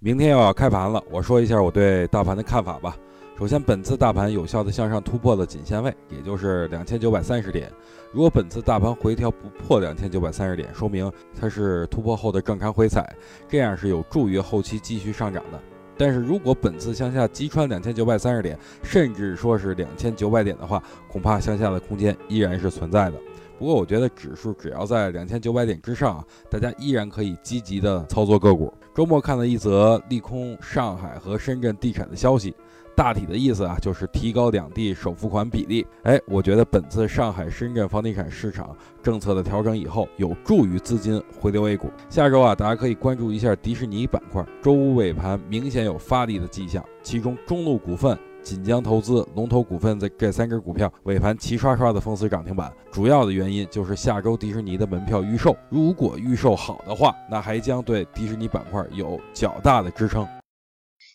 明天又要开盘了，我说一下我对大盘的看法吧。首先，本次大盘有效的向上突破了颈线位，也就是两千九百三十点。如果本次大盘回调不破两千九百三十点，说明它是突破后的正常回踩，这样是有助于后期继续上涨的。但是如果本次向下击穿两千九百三十点，甚至说是两千九百点的话，恐怕向下的空间依然是存在的。不过，我觉得指数只要在两千九百点之上，大家依然可以积极的操作个股。周末看了一则利空上海和深圳地产的消息。大体的意思啊，就是提高两地首付款比例。哎，我觉得本次上海、深圳房地产市场政策的调整以后，有助于资金回流 A 股。下周啊，大家可以关注一下迪士尼板块。周五尾盘明显有发力的迹象，其中中路股份、锦江投资、龙头股份这这三根股票尾盘齐刷刷的封死涨停板。主要的原因就是下周迪士尼的门票预售，如果预售好的话，那还将对迪士尼板块有较大的支撑。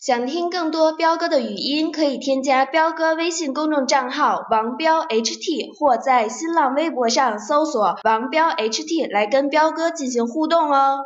想听更多彪哥的语音，可以添加彪哥微信公众账号王彪 HT，或在新浪微博上搜索王彪 HT 来跟彪哥进行互动哦。